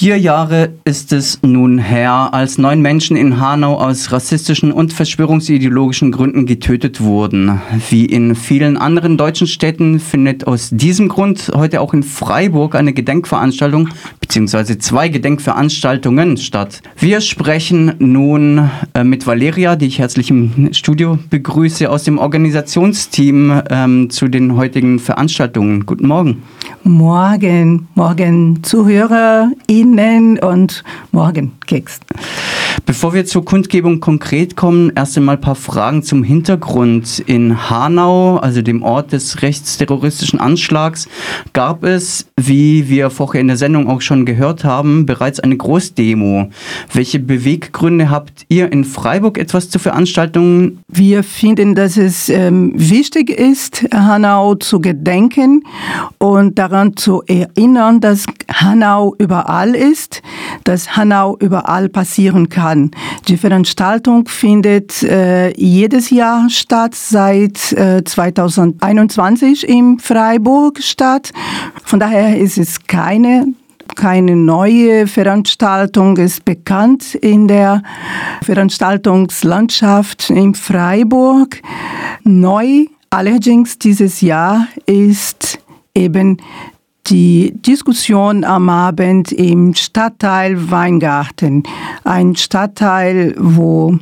Vier Jahre ist es nun her, als neun Menschen in Hanau aus rassistischen und verschwörungsideologischen Gründen getötet wurden. Wie in vielen anderen deutschen Städten findet aus diesem Grund heute auch in Freiburg eine Gedenkveranstaltung bzw. zwei Gedenkveranstaltungen statt. Wir sprechen nun äh, mit Valeria, die ich herzlich im Studio begrüße, aus dem Organisationsteam ähm, zu den heutigen Veranstaltungen. Guten Morgen. Morgen, morgen Zuhörer. Ihnen und morgen Keks. Bevor wir zur Kundgebung konkret kommen, erst einmal ein paar Fragen zum Hintergrund. In Hanau, also dem Ort des rechtsterroristischen Anschlags, gab es, wie wir vorher in der Sendung auch schon gehört haben, bereits eine Großdemo. Welche Beweggründe habt ihr in Freiburg etwas zu Veranstaltungen? Wir finden, dass es ähm, wichtig ist, Hanau zu gedenken und daran zu erinnern, dass Hanau überall ist, dass Hanau überall passieren kann. Die Veranstaltung findet äh, jedes Jahr statt, seit äh, 2021 in Freiburg statt. Von daher ist es keine keine neue Veranstaltung ist bekannt in der Veranstaltungslandschaft in Freiburg. Neu allerdings dieses Jahr ist eben die Diskussion am Abend im Stadtteil Weingarten. Ein Stadtteil, wo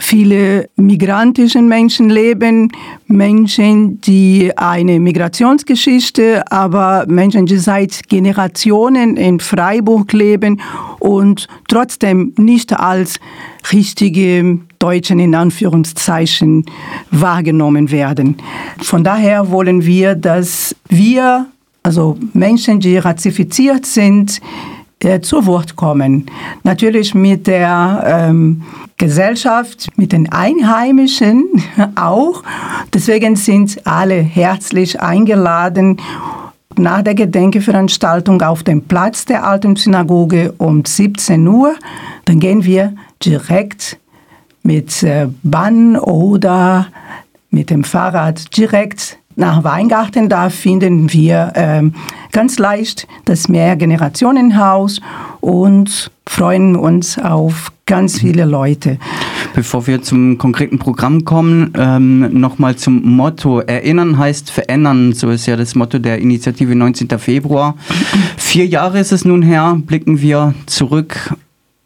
viele migrantische Menschen leben, Menschen, die eine Migrationsgeschichte, aber Menschen, die seit Generationen in Freiburg leben und trotzdem nicht als richtige Deutschen in Anführungszeichen wahrgenommen werden. Von daher wollen wir, dass wir also Menschen, die rassifiziert sind, äh, zu Wort kommen. Natürlich mit der ähm, Gesellschaft, mit den Einheimischen auch. Deswegen sind alle herzlich eingeladen nach der Gedenkveranstaltung auf dem Platz der Alten Synagoge um 17 Uhr. Dann gehen wir direkt mit äh, Bahn oder mit dem Fahrrad direkt nach Weingarten, da finden wir ähm, ganz leicht das Mehrgenerationenhaus und freuen uns auf ganz viele Leute. Bevor wir zum konkreten Programm kommen, ähm, nochmal zum Motto. Erinnern heißt verändern, so ist ja das Motto der Initiative 19. Februar. Vier Jahre ist es nun her, blicken wir zurück.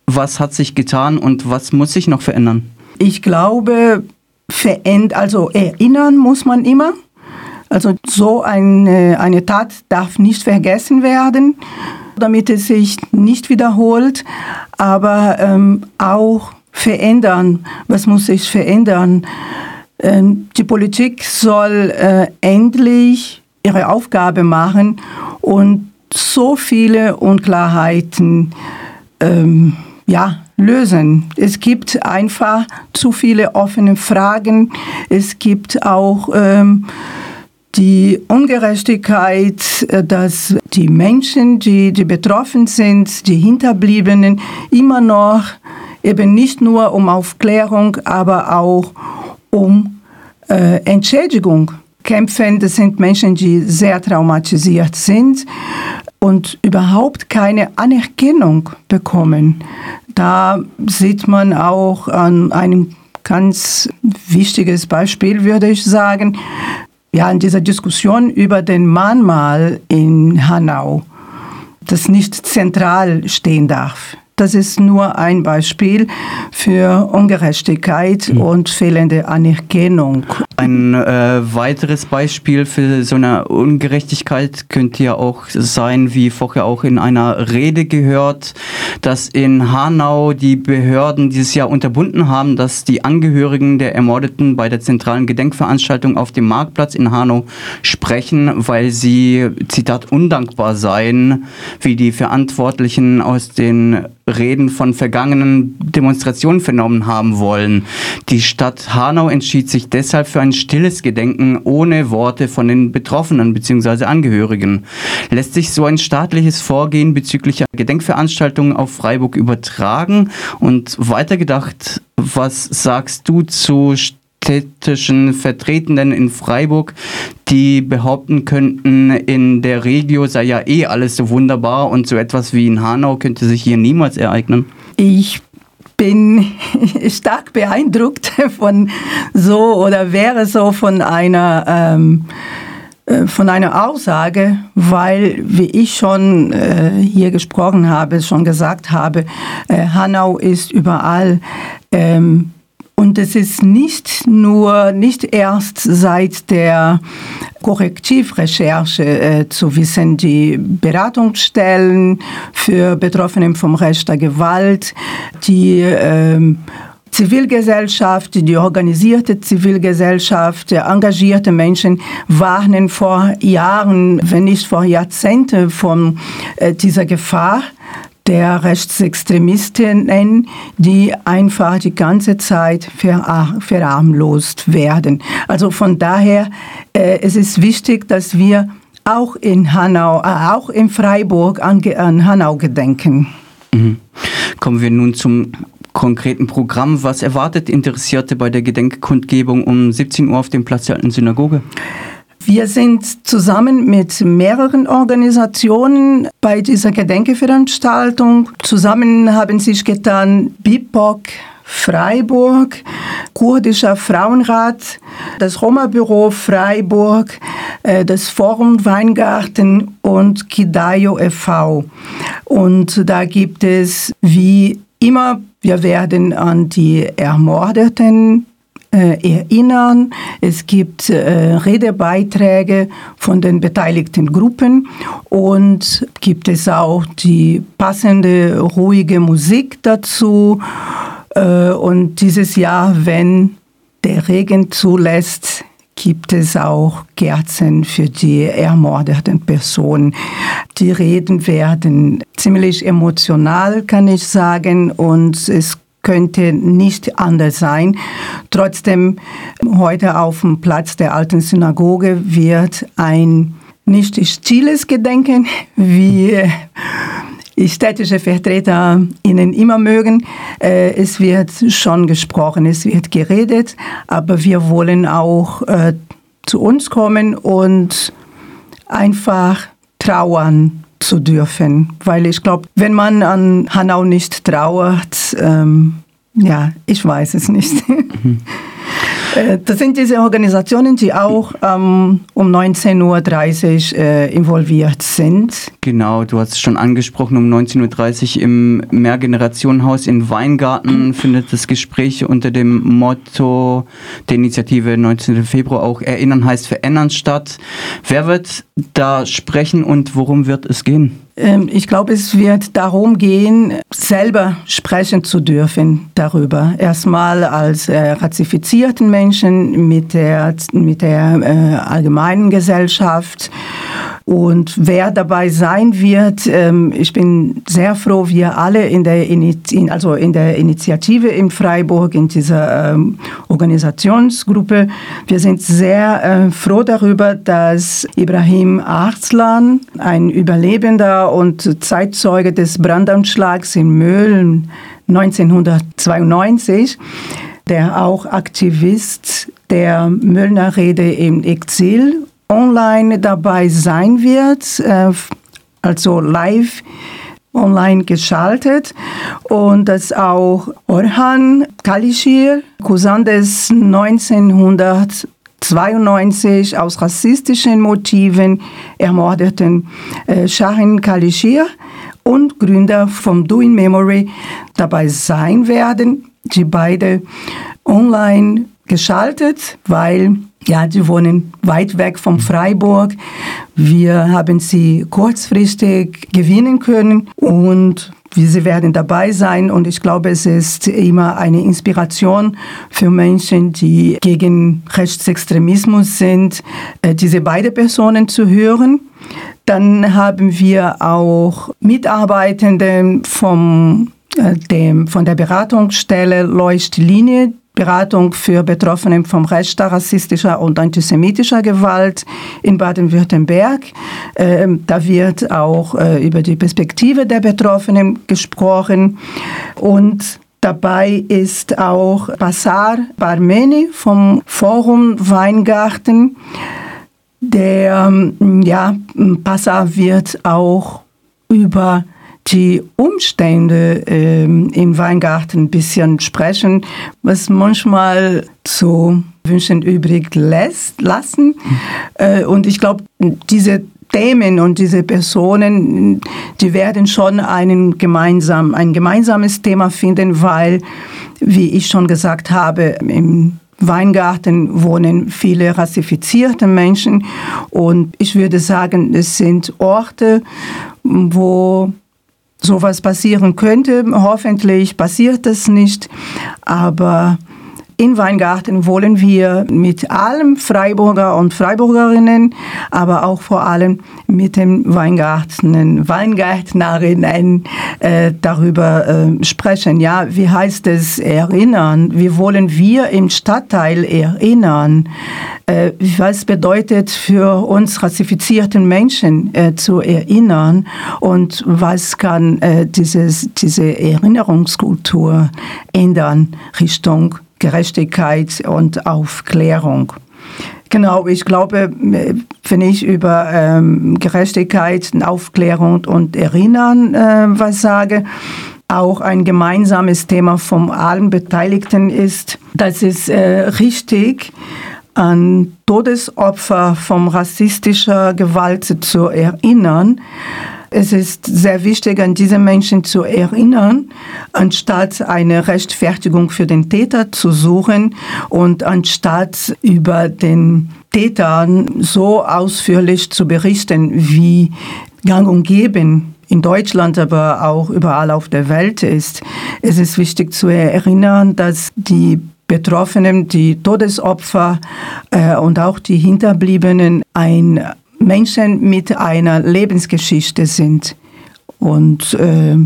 Was hat sich getan und was muss sich noch verändern? Ich glaube, verändern, also erinnern muss man immer. Also so eine, eine Tat darf nicht vergessen werden, damit es sich nicht wiederholt, aber ähm, auch verändern. Was muss sich verändern? Ähm, die Politik soll äh, endlich ihre Aufgabe machen und so viele Unklarheiten ähm, ja, lösen. Es gibt einfach zu viele offene Fragen. Es gibt auch ähm, die Ungerechtigkeit, äh, dass die Menschen, die, die betroffen sind, die Hinterbliebenen, immer noch eben nicht nur um Aufklärung, aber auch um äh, Entschädigung kämpfen. Das sind Menschen, die sehr traumatisiert sind und überhaupt keine Anerkennung bekommen. Da sieht man auch an einem ganz wichtiges Beispiel, würde ich sagen, ja, in dieser Diskussion über den Mahnmal in Hanau, das nicht zentral stehen darf. Das ist nur ein Beispiel für Ungerechtigkeit mhm. und fehlende Anerkennung. Ein äh, weiteres Beispiel für so eine Ungerechtigkeit könnte ja auch sein, wie vorher auch in einer Rede gehört, dass in Hanau die Behörden dieses Jahr unterbunden haben, dass die Angehörigen der Ermordeten bei der zentralen Gedenkveranstaltung auf dem Marktplatz in Hanau sprechen, weil sie, Zitat, undankbar seien, wie die Verantwortlichen aus den Reden von vergangenen Demonstrationen vernommen haben wollen. Die Stadt Hanau entschied sich deshalb für ein stilles Gedenken ohne Worte von den Betroffenen bzw. Angehörigen. Lässt sich so ein staatliches Vorgehen bezüglich Gedenkveranstaltungen auf Freiburg übertragen? Und weitergedacht, was sagst du zu städtischen Vertretenden in Freiburg, die behaupten könnten, in der Regio sei ja eh alles so wunderbar und so etwas wie in Hanau könnte sich hier niemals ereignen? Ich bin stark beeindruckt von so oder wäre so von einer ähm, äh, von einer Aussage, weil, wie ich schon äh, hier gesprochen habe, schon gesagt habe, äh, Hanau ist überall. Ähm, und es ist nicht nur, nicht erst seit der Korrektivrecherche äh, zu wissen, die Beratungsstellen für Betroffene vom Recht der Gewalt, die ähm, Zivilgesellschaft, die organisierte Zivilgesellschaft, engagierte Menschen warnen vor Jahren, wenn nicht vor Jahrzehnten von äh, dieser Gefahr der Rechtsextremistinnen, die einfach die ganze Zeit verarmlost werden. Also von daher, äh, es ist wichtig, dass wir auch in Hanau, äh, auch in Freiburg an, an Hanau gedenken. Mhm. Kommen wir nun zum konkreten Programm. Was erwartet Interessierte bei der Gedenkkundgebung um 17 Uhr auf dem Platz der Alten Synagoge? Wir sind zusammen mit mehreren Organisationen bei dieser Gedenkveranstaltung. Zusammen haben sich getan BIPOC, Freiburg, Kurdischer Frauenrat, das Roma-Büro Freiburg, äh, das Forum Weingarten und Kidayo e.V. Und da gibt es wie immer wir werden an die Ermordeten erinnern. Es gibt äh, Redebeiträge von den beteiligten Gruppen und gibt es auch die passende ruhige Musik dazu. Äh, und dieses Jahr, wenn der Regen zulässt, gibt es auch Kerzen für die ermordeten Personen. Die Reden werden ziemlich emotional, kann ich sagen, und es könnte nicht anders sein. Trotzdem, heute auf dem Platz der alten Synagoge wird ein nicht stilles Gedenken, wie städtische Vertreter ihnen immer mögen. Äh, es wird schon gesprochen, es wird geredet, aber wir wollen auch äh, zu uns kommen und einfach trauern zu dürfen, weil ich glaube, wenn man an Hanau nicht trauert, ähm, ja, ich weiß es nicht. Mhm. Äh, das sind diese Organisationen, die auch ähm, um 19.30 Uhr äh, involviert sind. Genau, du hast es schon angesprochen, um 19.30 Uhr im Mehrgenerationenhaus in Weingarten findet das Gespräch unter dem Motto der Initiative 19. Februar auch Erinnern heißt Verändern statt. Wer wird da sprechen und worum wird es gehen? Ähm, ich glaube, es wird darum gehen, selber sprechen zu dürfen darüber. Erstmal als äh, ratifizierten Menschen mit der, mit der äh, allgemeinen Gesellschaft. Und wer dabei sein wird, ähm, ich bin sehr froh, wir alle in der, in, also in der Initiative in Freiburg, in dieser ähm, Organisationsgruppe, wir sind sehr äh, froh darüber, dass Ibrahim Arslan, ein Überlebender und Zeitzeuge des Brandanschlags in Mölln 1992, der auch Aktivist der Möllner Rede im Exil online dabei sein wird, äh, also live online geschaltet. Und dass auch Orhan Kalishir, Cousin des 1900 92 aus rassistischen Motiven ermordeten äh, Shahin Kalishir und Gründer vom Doing Memory dabei sein werden, die beide online geschaltet, weil ja, die wohnen weit weg von Freiburg. Wir haben sie kurzfristig gewinnen können und Sie werden dabei sein und ich glaube, es ist immer eine Inspiration für Menschen, die gegen Rechtsextremismus sind, äh, diese beiden Personen zu hören. Dann haben wir auch Mitarbeitende vom, äh, dem, von der Beratungsstelle Leuchtlinie, Beratung für Betroffene vom rechter, rassistischer und antisemitischer Gewalt in Baden-Württemberg. Ähm, da wird auch äh, über die Perspektive der Betroffenen gesprochen. Und Dabei ist auch Basar Barmeni vom Forum Weingarten. Der ähm, ja, Basar wird auch über die Umstände ähm, im Weingarten ein bisschen sprechen, was manchmal so wünschen übrig lässt, lassen. Äh, und ich glaube, diese Themen und diese Personen, die werden schon einen gemeinsam, ein gemeinsames Thema finden, weil, wie ich schon gesagt habe, im Weingarten wohnen viele rassifizierte Menschen und ich würde sagen, es sind Orte, wo sowas passieren könnte. Hoffentlich passiert es nicht, aber in Weingarten wollen wir mit allen Freiburger und Freiburgerinnen, aber auch vor allem mit den Weingarten, Weingärtnerinnen äh, darüber äh, sprechen. Ja, wie heißt es erinnern? Wie wollen wir im Stadtteil erinnern? Äh, was bedeutet für uns rassifizierten Menschen äh, zu erinnern und was kann äh, dieses, diese Erinnerungskultur ändern Richtung Gerechtigkeit und Aufklärung. Genau, ich glaube, wenn ich über ähm, Gerechtigkeit, Aufklärung und Erinnern äh, was sage, auch ein gemeinsames Thema von allen Beteiligten ist, dass es äh, richtig an Todesopfer von rassistischer Gewalt zu erinnern, es ist sehr wichtig, an diese Menschen zu erinnern, anstatt eine Rechtfertigung für den Täter zu suchen und anstatt über den Täter so ausführlich zu berichten, wie gang und geben in Deutschland, aber auch überall auf der Welt ist. Es ist wichtig zu erinnern, dass die Betroffenen, die Todesopfer äh, und auch die Hinterbliebenen ein Menschen mit einer Lebensgeschichte sind. Und äh,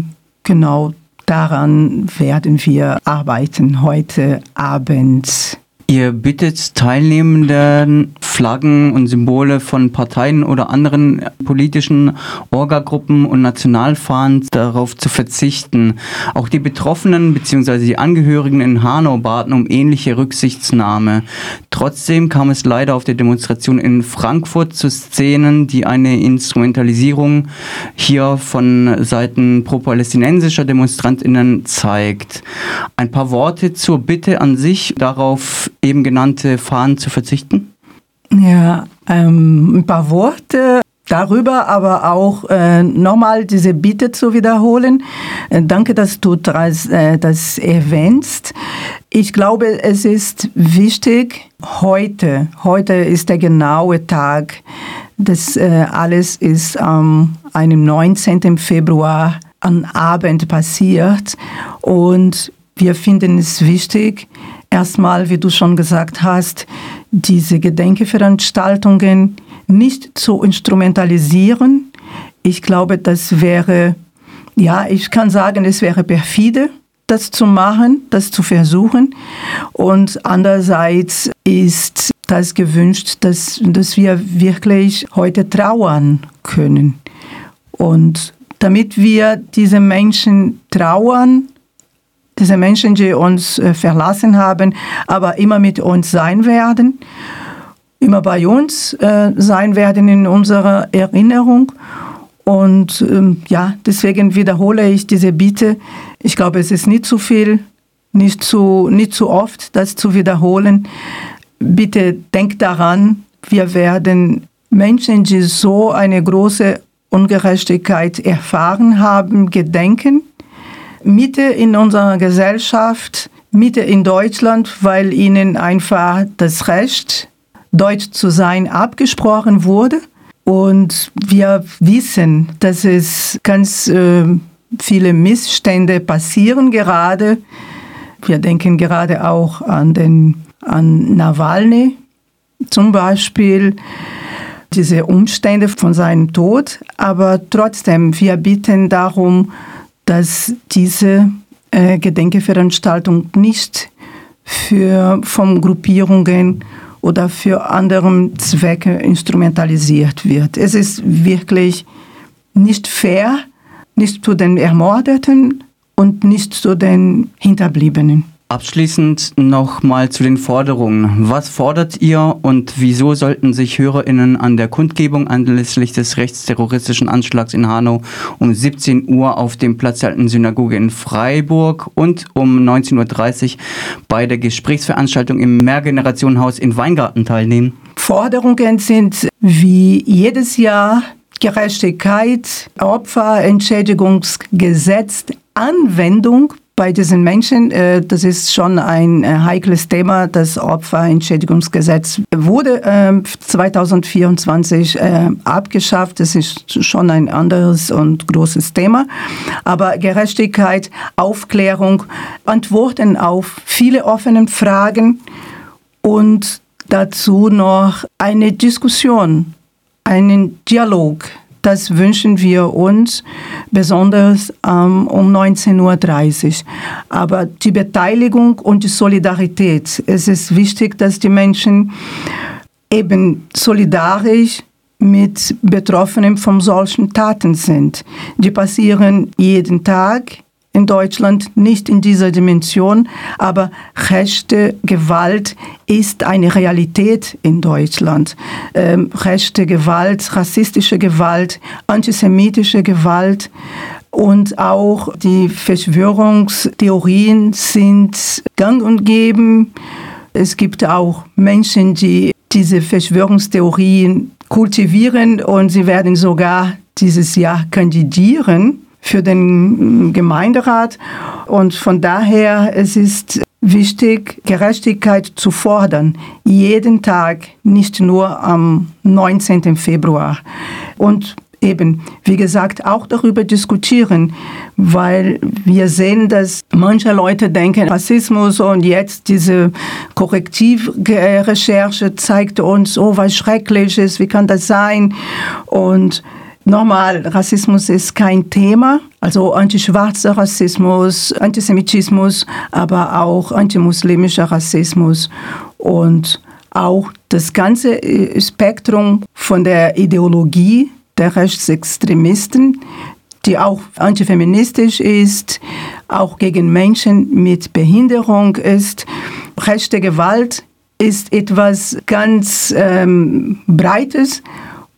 genau daran werden wir arbeiten heute Abend. Ihr bittet Teilnehmenden, Flaggen und Symbole von Parteien oder anderen politischen Orgagruppen und Nationalfahnen darauf zu verzichten. Auch die Betroffenen bzw. die Angehörigen in Hanau baten um ähnliche Rücksichtsnahme. Trotzdem kam es leider auf der Demonstration in Frankfurt zu Szenen, die eine Instrumentalisierung hier von Seiten pro-palästinensischer DemonstrantInnen zeigt. Ein paar Worte zur Bitte an sich darauf eben genannte Fahnen zu verzichten? Ja, ähm, ein paar Worte darüber, aber auch äh, nochmal diese Bitte zu wiederholen. Äh, danke, dass du das, äh, das erwähnst. Ich glaube, es ist wichtig, heute, heute ist der genaue Tag, das äh, alles ist am einem 19. Februar am Abend passiert und wir finden es wichtig, erstmal, wie du schon gesagt hast, diese Gedenkveranstaltungen nicht zu instrumentalisieren. Ich glaube, das wäre, ja, ich kann sagen, es wäre perfide, das zu machen, das zu versuchen. Und andererseits ist das gewünscht, dass, dass wir wirklich heute trauern können. Und damit wir diese Menschen trauern, diese Menschen, die uns äh, verlassen haben, aber immer mit uns sein werden, immer bei uns äh, sein werden in unserer Erinnerung. Und ähm, ja, deswegen wiederhole ich diese Bitte. Ich glaube, es ist nicht zu viel, nicht zu, nicht zu oft, das zu wiederholen. Bitte denkt daran, wir werden Menschen, die so eine große Ungerechtigkeit erfahren haben, gedenken Mitte in unserer Gesellschaft, Mitte in Deutschland, weil ihnen einfach das Recht, Deutsch zu sein, abgesprochen wurde. Und wir wissen, dass es ganz äh, viele Missstände passieren gerade. Wir denken gerade auch an, den, an Nawalny zum Beispiel, diese Umstände von seinem Tod. Aber trotzdem, wir bitten darum, dass diese äh, Gedenkveranstaltung nicht für von Gruppierungen oder für andere Zwecke instrumentalisiert wird. Es ist wirklich nicht fair, nicht zu den Ermordeten und nicht zu den Hinterbliebenen. Abschließend nochmal zu den Forderungen. Was fordert ihr und wieso sollten sich HörerInnen an der Kundgebung anlässlich des rechtsterroristischen Anschlags in Hanau um 17 Uhr auf dem Platz der alten Synagoge in Freiburg und um 19.30 Uhr bei der Gesprächsveranstaltung im Mehrgenerationenhaus in Weingarten teilnehmen? Forderungen sind wie jedes Jahr Gerechtigkeit, Opferentschädigungsgesetz, Anwendung bei diesen Menschen, äh, das ist schon ein äh, heikles Thema. Das Opferentschädigungsgesetz wurde 2024 äh, abgeschafft. Das ist schon ein anderes und großes Thema. Aber Gerechtigkeit, Aufklärung, Antworten auf viele offene Fragen und dazu noch eine Diskussion, einen Dialog das wünschen wir uns besonders ähm, um 19.30 Uhr. Aber die Beteiligung und die Solidarität, es ist wichtig, dass die Menschen eben solidarisch mit Betroffenen von solchen Taten sind. Die passieren jeden Tag in Deutschland, nicht in dieser Dimension, aber rechte Gewalt ist eine Realität in Deutschland. Ähm, rechte Gewalt, rassistische Gewalt, antisemitische Gewalt und auch die Verschwörungstheorien sind gang und gäbe. Es gibt auch Menschen, die diese Verschwörungstheorien kultivieren und sie werden sogar dieses Jahr kandidieren für den Gemeinderat. Und von daher, es ist wichtig, Gerechtigkeit zu fordern, jeden Tag, nicht nur am 19. Februar. Und eben, wie gesagt, auch darüber diskutieren, weil wir sehen, dass manche Leute denken, Rassismus und jetzt diese Korrektivrecherche zeigt uns, oh, was Schreckliches, wie kann das sein? Und Nochmal, Rassismus ist kein Thema, also antischwarzer Rassismus, Antisemitismus, aber auch antimuslimischer Rassismus und auch das ganze äh, Spektrum von der Ideologie der Rechtsextremisten, die auch antifeministisch ist, auch gegen Menschen mit Behinderung ist. Rechte Gewalt ist etwas ganz ähm, Breites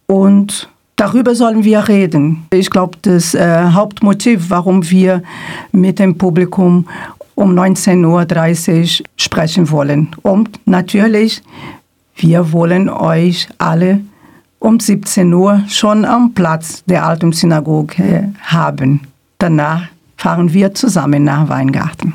und Darüber sollen wir reden. Ich glaube, das äh, Hauptmotiv, warum wir mit dem Publikum um 19.30 Uhr sprechen wollen. Und natürlich, wir wollen euch alle um 17 Uhr schon am Platz der alten Synagoge haben. Danach fahren wir zusammen nach Weingarten.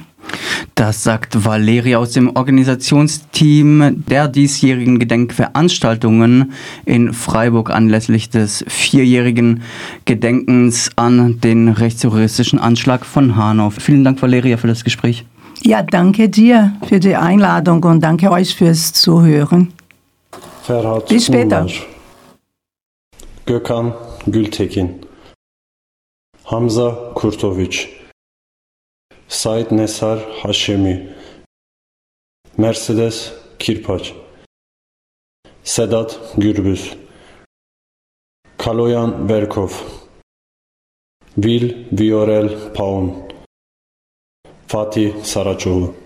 Das sagt Valeria aus dem Organisationsteam der diesjährigen Gedenkveranstaltungen in Freiburg anlässlich des vierjährigen Gedenkens an den rechtsterroristischen Anschlag von Hanau. Vielen Dank, Valeria, für das Gespräch. Ja, danke dir für die Einladung und danke euch fürs Zuhören. Ferhat Bis später. Unlar. Gökhan Gültekin Hamza Kurtovic Said Nesar Hashemi Mercedes Kirpaç. Sedat Gürbüz. Kaloyan Berkov. Will Viorel Paun. Fatih Saraçoğlu